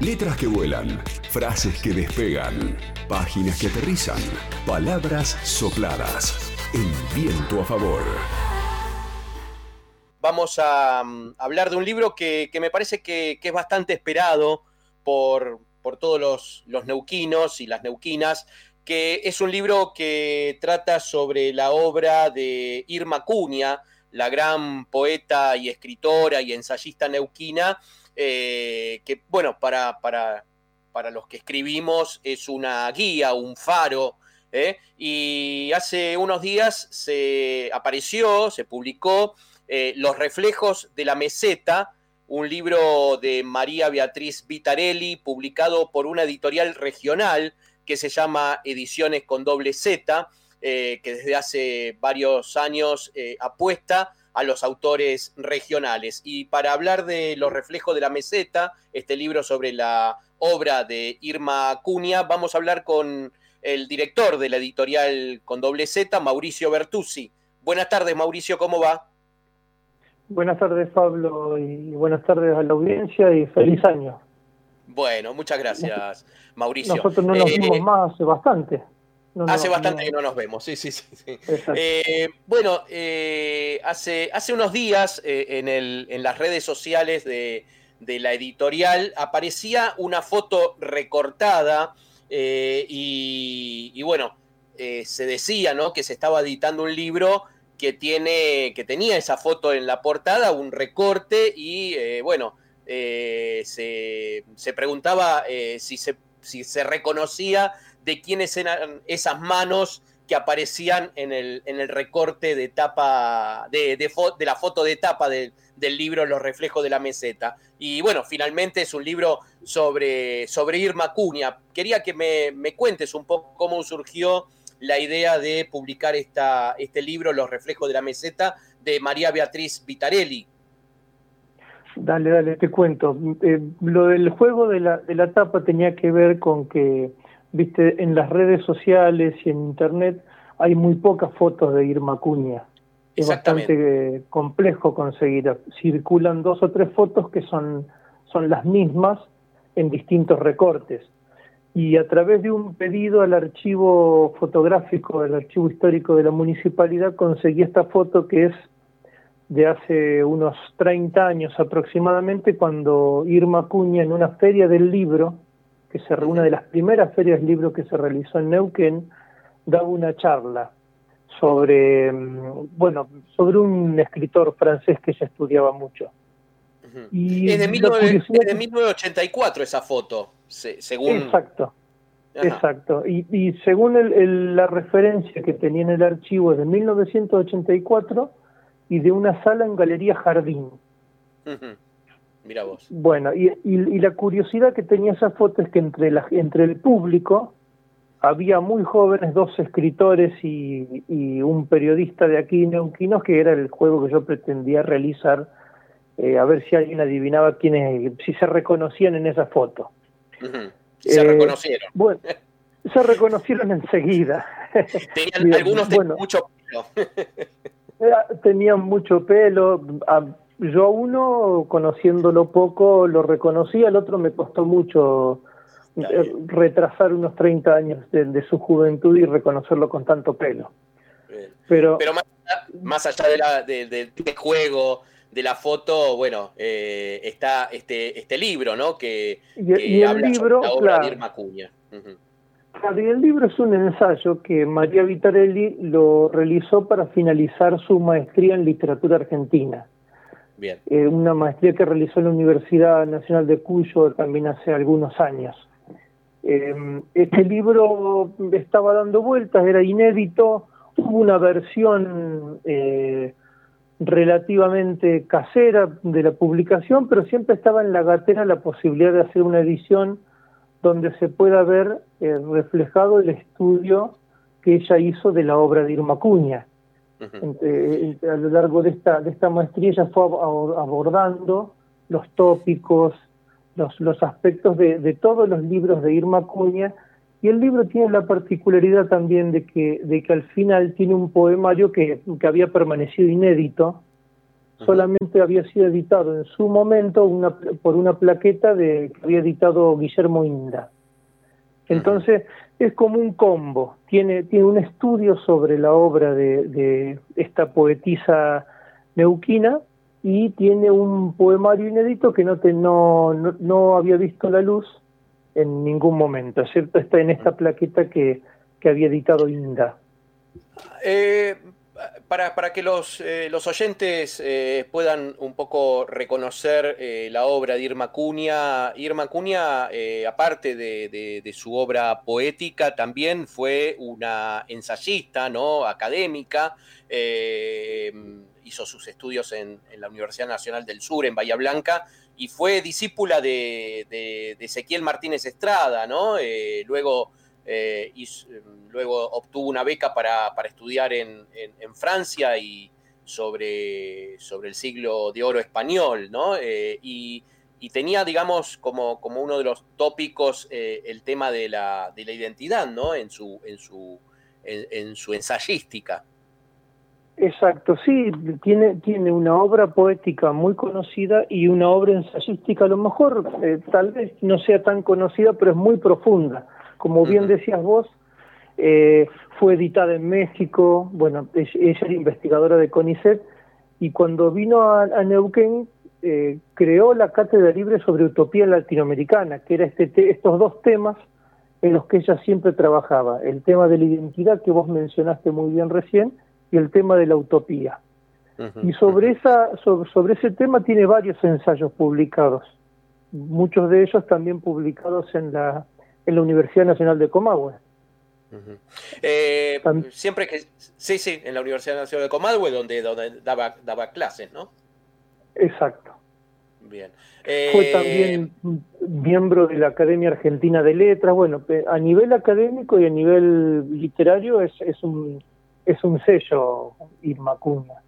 Letras que vuelan, frases que despegan, páginas que aterrizan, palabras sopladas, en viento a favor. Vamos a um, hablar de un libro que, me parece que, es bastante esperado por, por todos los, los neuquinos y las neuquinas, que es un libro que trata sobre la obra de Irma Cunha, la gran poeta y escritora y ensayista neuquina, eh, que, bueno, para, para, para, los que escribimos es una guía, un faro. ¿eh? Y hace unos días se apareció, se publicó eh, Los reflejos de la meseta, un libro de María Beatriz Vitarelli, publicado por una editorial regional que se llama Ediciones con doble Z, que desde hace varios años apuesta a los autores regionales. Y para hablar de Los reflejos de la meseta, este libro sobre la obra de Irma Cunha, vamos a hablar con el director de la editorial con doble Z, Mauricio Bertuzzi. Buenas tardes, Mauricio, ¿cómo va? Buenas tardes, Pablo, y buenas tardes a la audiencia y feliz año. Bueno, muchas gracias, Mauricio. Nosotros no nos vimos eh, más hace bastante. Hace bastante que no nos vemos, sí, sí, sí. Eh, bueno, eh, hace, hace unos días en, el, en las redes sociales de, la editorial aparecía una foto recortada y, y, bueno, se decía ¿no? que se estaba editando un libro que, tiene, que tenía esa foto en la portada, un recorte y bueno, se, se, preguntaba si se, si se reconocía de quiénes eran esas manos que aparecían en el, en el recorte de tapa, de, de, la foto de tapa del libro Los reflejos de la meseta. Y bueno, finalmente es un libro sobre, sobre Irma Cunha. Quería que me, me cuentes un poco cómo surgió la idea de publicar esta, este libro, Los reflejos de la meseta, de María Beatriz Vitarelli. Dale, dale, te cuento. Eh, lo del juego de la, de la tapa tenía que ver con que viste, en las redes sociales y en internet hay muy pocas fotos de Irma Cuña. Es bastante complejo conseguir. Circulan dos o tres fotos que son, son las mismas en distintos recortes. Y a través de un pedido al archivo fotográfico, al archivo histórico de la municipalidad, conseguí esta foto que es de hace unos 30 años aproximadamente, cuando Irma Cuña en una feria del libro, que se una de las primeras ferias de libros que se realizó en Neuquén, daba una charla sobre, mm, bueno, sobre un escritor francés que ella estudiaba mucho. y es, de 1984 esa foto, según... Exacto, exacto. Y, según el, la referencia que tenía en el archivo es de 1984 y de una sala en Galería Jardín. Mira vos. Bueno, y, la curiosidad que tenía esa foto es que entre, la, entre el público había muy jóvenes, dos escritores y, un periodista de aquí, Neuquinos, que era el juego que yo pretendía realizar, eh, a ver si alguien adivinaba quiénes, si se reconocían en esa foto. Se reconocieron. Eh, bueno, se reconocieron enseguida. Tenían algunos de mucho pelo. tenían mucho pelo. Yo a uno, conociéndolo poco, lo reconocí, al otro me costó mucho eh, retrasar unos 30 años de, su juventud y reconocerlo con tanto pelo. Pero, Pero más, allá de la, de, juego, de la foto, bueno, eh, está este, este libro, ¿no? Que, y, el libro, claro, el libro es un ensayo que María Vitarelli lo realizó para finalizar su maestría en literatura argentina. Eh, una maestría que realizó en la Universidad Nacional de Cuyo también hace algunos años. Eh, este libro estaba dando vueltas, era inédito, hubo una versión eh, relativamente casera de la publicación, pero siempre estaba en la gatera la posibilidad de hacer una edición donde se pueda ver reflejado el estudio que ella hizo de la obra de Irma Cuña. Eh, a lo largo de esta, de esta maestría ella fue abordando los tópicos, los, los aspectos de, de, todos los libros de Irma Cuña, y el libro tiene la particularidad también de que, de que al final tiene un poemario que, que había permanecido inédito solamente había sido editado en su momento una, por una plaqueta de, que había editado Guillermo Inda. Entonces es como un combo, tiene, tiene un estudio sobre la obra de, esta poetisa neuquina y tiene un poemario inédito que no, te, no, no, había visto la luz en ningún momento, ¿cierto? Está en esta plaqueta que, que había editado Inda. Eh, para, que los, eh, los oyentes eh, puedan un poco reconocer eh, la obra de Irma Cunha, Irma Cunha, aparte de, su obra poética, también fue una ensayista ¿no? académica, hizo sus estudios en, la Universidad Nacional del Sur, en Bahía Blanca, y fue discípula de, de Ezequiel Martínez Estrada, ¿no? luego eh, y em, luego obtuvo una beca para, estudiar en, Francia y sobre, sobre el siglo de oro español, ¿no? Eh, y, tenía, digamos, como, como uno de los tópicos eh, el tema de la, de la, identidad, ¿no? En su, en su, en, su ensayística. Exacto, sí, tiene, tiene una obra poética muy conocida y una obra ensayística a lo mejor tal vez no sea tan conocida, pero es muy profunda como bien decías vos, eh, fue editada en México, bueno, ella era investigadora de CONICET, y cuando vino a, Neuquén, eh, creó la cátedra libre sobre utopía latinoamericana, que era este estos dos temas en los que ella siempre trabajaba, el tema de la identidad que vos mencionaste muy bien recién y el tema de la utopía. y sobre, esa, sobre ese tema tiene varios ensayos publicados, muchos de ellos también publicados en la en la Universidad Nacional de Comahue. Eh, siempre que sí, sí, en la Universidad Nacional de Comahue, donde, donde daba, daba clases, ¿no? Exacto. Bien. Fue eh, también miembro de la Academia Argentina de Letras. Bueno, a nivel académico y a nivel literario es, es un es un sello Irma Cunha.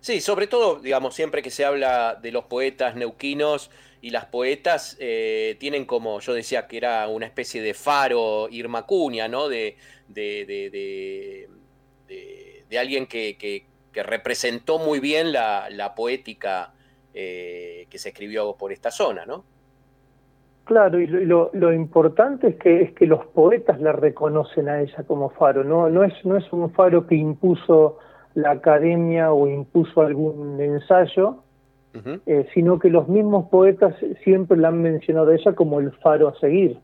Sí, sobre todo, digamos, siempre que se habla de los poetas neuquinos y las poetas, eh, tienen como, yo decía que era una especie de faro Irma Cunha, ¿no? De, de, alguien que, representó muy bien la, poética eh, que se escribió por esta zona, ¿no? Claro, y lo, lo, importante es que, es que los poetas la reconocen a ella como faro, ¿no? No es, no es un faro que impuso la academia o impuso algún ensayo, eh, sino que los mismos poetas siempre la han mencionado a ella como el faro a seguir.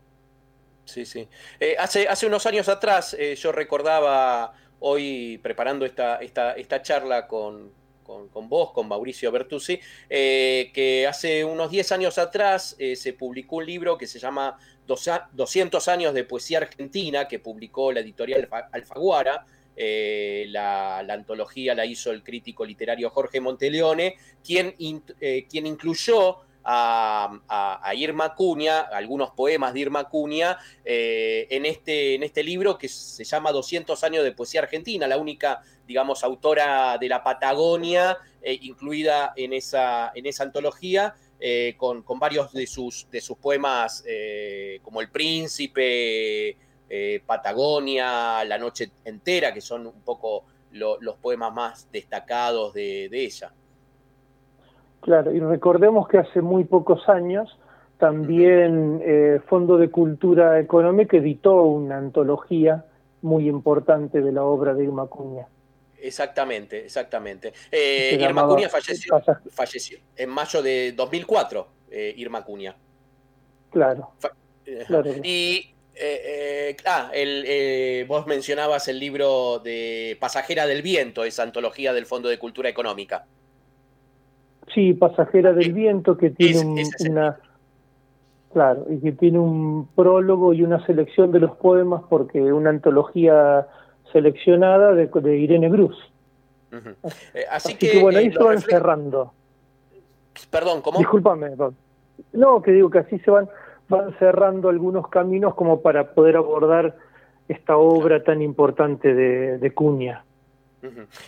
Sí, sí. Eh, hace, hace unos años atrás eh, yo recordaba hoy preparando esta, esta, esta charla con, con, vos, con Mauricio Bertuzzi, que hace unos 10 años atrás se publicó un libro que se llama 200 años de poesía argentina, que publicó la editorial Alfaguara, eh, la, antología la hizo el crítico literario Jorge Monteleone, quien, eh, quien incluyó a, Irma Cunha, algunos poemas de Irma Cunha, eh, en, este, en este libro que se llama 200 años de poesía argentina, la única, digamos, autora de la Patagonia incluida en esa, en esa antología. con, con, varios de sus, de sus poemas como El Príncipe, eh, Patagonia, La Noche Entera, que son un poco los poemas más destacados de, ella. Claro, y recordemos que hace muy pocos años también eh, Fondo de Cultura Económica editó una antología muy importante de la obra de Irma Cuña. Exactamente, exactamente. Eh, Irma Cuña falleció, falleció, en mayo de 2004, Irma Cuña. Claro. claro. Y eh, eh, ah, el, eh, vos mencionabas el libro de Pasajera del Viento, esa antología del Fondo de Cultura Económica. Sí, Pasajera del Viento, que tiene una. Claro, y que tiene un prólogo y una selección de los poemas, porque una antología seleccionada de, Irene Brus. así, que, bueno, ahí se van cerrando. Perdón, ¿cómo? Discúlpame, no, que digo que así se van van cerrando algunos caminos como para poder abordar esta obra tan importante de, Cuña.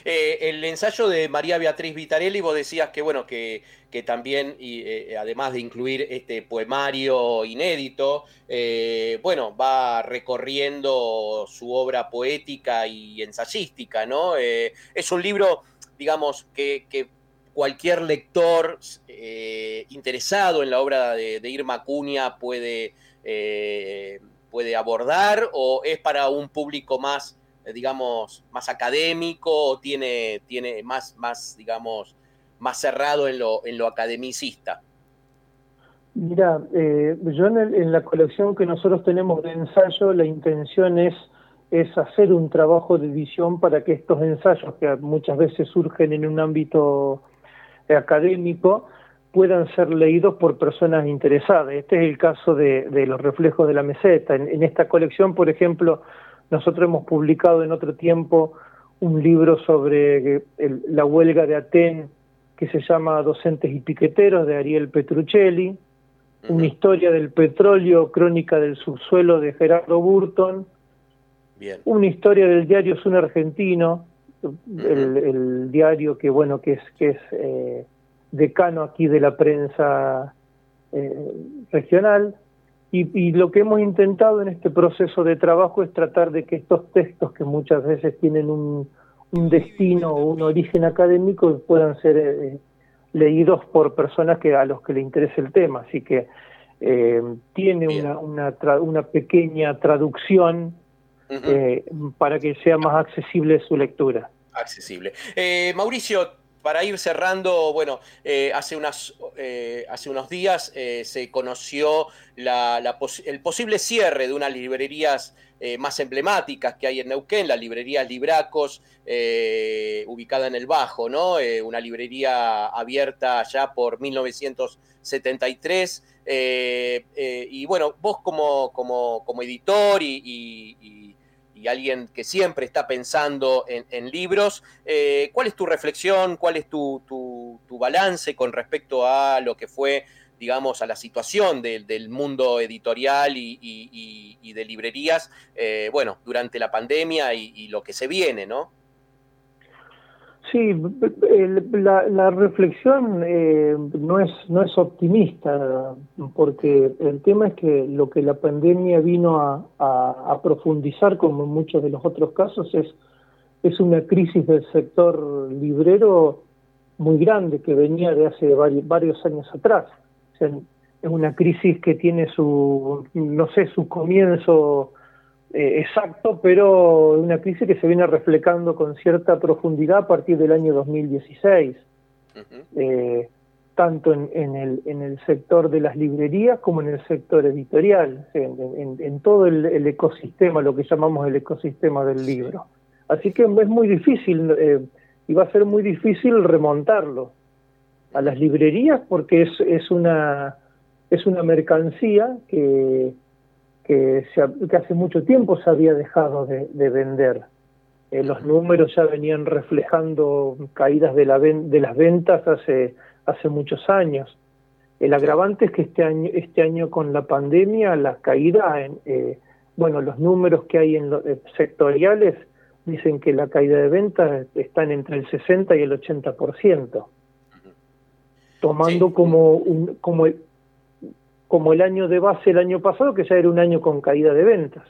Eh, el ensayo de María Beatriz Vitarelli, vos decías que bueno, que, que también, y, eh, además de incluir este poemario inédito, eh, bueno, va recorriendo su obra poética y ensayística, ¿no? es un libro, digamos, que, que cualquier lector eh, interesado en la obra de, Irma Acuña puede, eh, puede abordar o es para un público más, digamos, más académico o tiene, tiene más, más, digamos, más cerrado en lo, en lo academicista? Mira, eh, yo en, la colección que nosotros tenemos de ensayo, la intención es, es hacer un trabajo de edición para que estos ensayos, que muchas veces surgen en un ámbito académico, puedan ser leídos por personas interesadas. Este es el caso de, los reflejos de la meseta. En, esta colección, por ejemplo, nosotros hemos publicado en otro tiempo un libro sobre la huelga de Aten que se llama Docentes y Piqueteros de Ariel Petruccelli una historia del petróleo, crónica del subsuelo de Gerardo Burton, una historia del diario Sun Argentino, el, diario que bueno que es que es eh, decano aquí de la prensa eh, regional y, lo que hemos intentado en este proceso de trabajo es tratar de que estos textos que muchas veces tienen un, destino o un origen académico puedan ser eh, leídos por personas que a los que le interese el tema. Así que eh, tiene una, una, una, pequeña traducción eh, para que sea más accesible su lectura. Accesible. Eh, Mauricio, para ir cerrando, bueno, hace, unas, hace unos días se conoció el posible cierre de unas librerías más emblemáticas que hay en Neuquén, la librería Libracos, ubicada en el Bajo, ¿no? una librería abierta ya por 1973. Eh, eh, y bueno, vos como, como, como editor y, alguien que siempre está pensando en, libros, eh, ¿cuál es tu reflexión, cuál es tu, tu, balance con respecto a lo que fue, digamos, a la situación del mundo editorial y, de librerías, bueno, durante la pandemia y, lo que se viene, ¿no? Sí, la, reflexión eh, no es no es optimista porque el tema es que lo que la pandemia vino a, profundizar, como en muchos de los otros casos, es es una crisis del sector librero muy grande que venía de hace varios, años atrás. es una crisis que tiene su no sé su comienzo eh, exacto, pero una crisis que se viene reflejando con cierta profundidad a partir del año 2016, eh, tanto en, el, en el sector de las librerías como en el sector editorial, en, todo el, ecosistema, lo que llamamos el ecosistema del libro. Así que es muy difícil eh, y va a ser muy difícil remontarlo a las librerías porque es, es, una, es una mercancía que que, hace mucho tiempo se había dejado de, vender. Eh, los números ya venían reflejando caídas de, la de las ventas hace, hace muchos años. El agravante es que este año, este año con la pandemia, la caída, en, eh, bueno, los números que hay en los eh, sectoriales dicen que la caída de ventas están entre el 60 y el 80%, tomando como, un, como el, como el año de base el año pasado, que ya era un año con caída de ventas.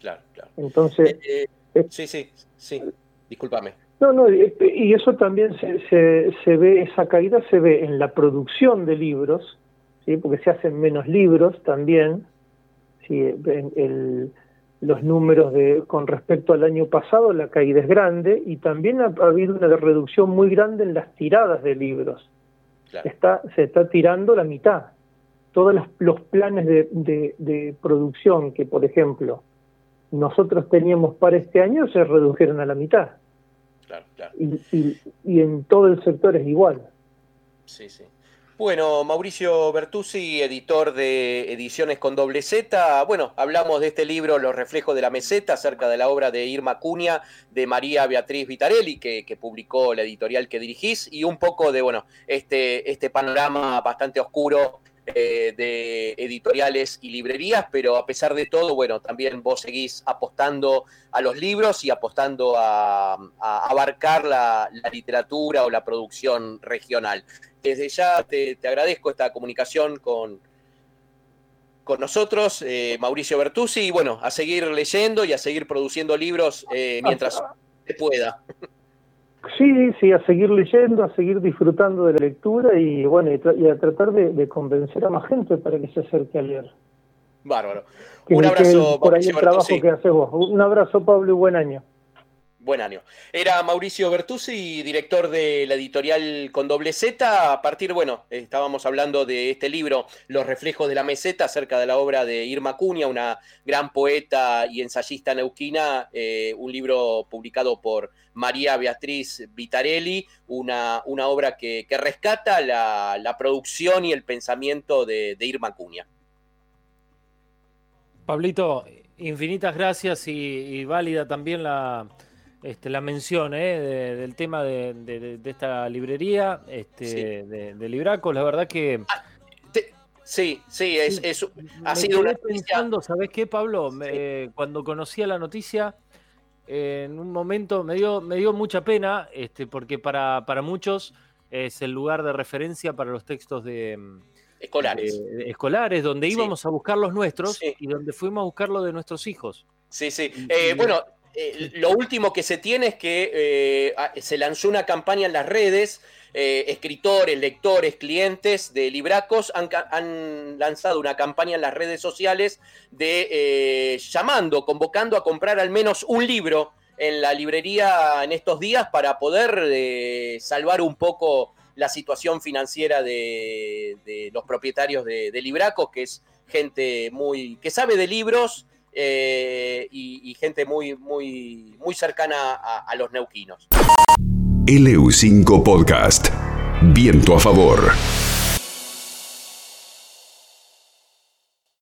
Claro, claro. Entonces... Eh, eh, sí, sí, sí, discúlpame. No, no, y eso también se, se, ve, esa caída se ve en la producción de libros, ¿sí? porque se hacen menos libros también, ¿sí? el, los números de con respecto al año pasado, la caída es grande, y también ha, habido una reducción muy grande en las tiradas de libros. Está, se está tirando la mitad todos los, planes de, producción que, por ejemplo, nosotros teníamos para este año se redujeron a la mitad. Claro, claro. Y, en todo el sector es igual. Sí, sí. Bueno, Mauricio Bertuzzi, editor de Ediciones con doble Z. Bueno, hablamos de este libro, Los reflejos de la meseta, acerca de la obra de Irma Cunha, de María Beatriz Vitarelli, que, que, publicó la editorial que dirigís, y un poco de, bueno, este, este panorama bastante oscuro eh, de editoriales y librerías, pero a pesar de todo, bueno, también vos seguís apostando a los libros y apostando a, abarcar la, literatura o la producción regional. Desde ya te, agradezco esta comunicación con, con nosotros, eh, Mauricio Bertuzzi, y bueno, a seguir leyendo y a seguir produciendo libros eh, mientras se pueda. Sí, sí, a seguir leyendo, a seguir disfrutando de la lectura y bueno, y, a tratar de, convencer a más gente para que se acerque a leer. Bárbaro. Un abrazo. por ahí el trabajo que haces vos. Un abrazo, Pablo, y buen año. Buen año. Era Mauricio Bertuzzi, director de la editorial con doble Z. A partir, bueno, estábamos hablando de este libro, Los reflejos de la meseta, acerca de la obra de Irma Cunha, una gran poeta y ensayista neuquina, eh, un libro publicado por María Beatriz Vitarelli, una, una obra que, rescata la, producción y el pensamiento de, Irma Cunha. Pablito, infinitas gracias y válida también la este, la mención ¿eh? del tema de, esta librería, este, de, Libraco. La verdad que. Ah, sí, sí, es, ha sido una. pensando, ¿sabes qué, Pablo? cuando conocía la noticia, en un momento me dio, me dio mucha pena, este, porque para, para muchos es el lugar de referencia para los textos de. Escolares. escolares, donde íbamos a buscar los nuestros y donde fuimos a buscar lo de nuestros hijos. Sí, sí. Eh, bueno, eh, lo último que se tiene es que eh, se lanzó una campaña en las redes, eh, escritores, lectores, clientes de Libracos han, lanzado una campaña en las redes sociales de llamando, convocando a comprar al menos un libro en la librería en estos días para poder salvar un poco la situación financiera de, los propietarios de, de Libracos, que es gente muy que sabe de libros eh, y, gente muy, muy, muy cercana a, a los neuquinos. LU5 Podcast. Viento a favor.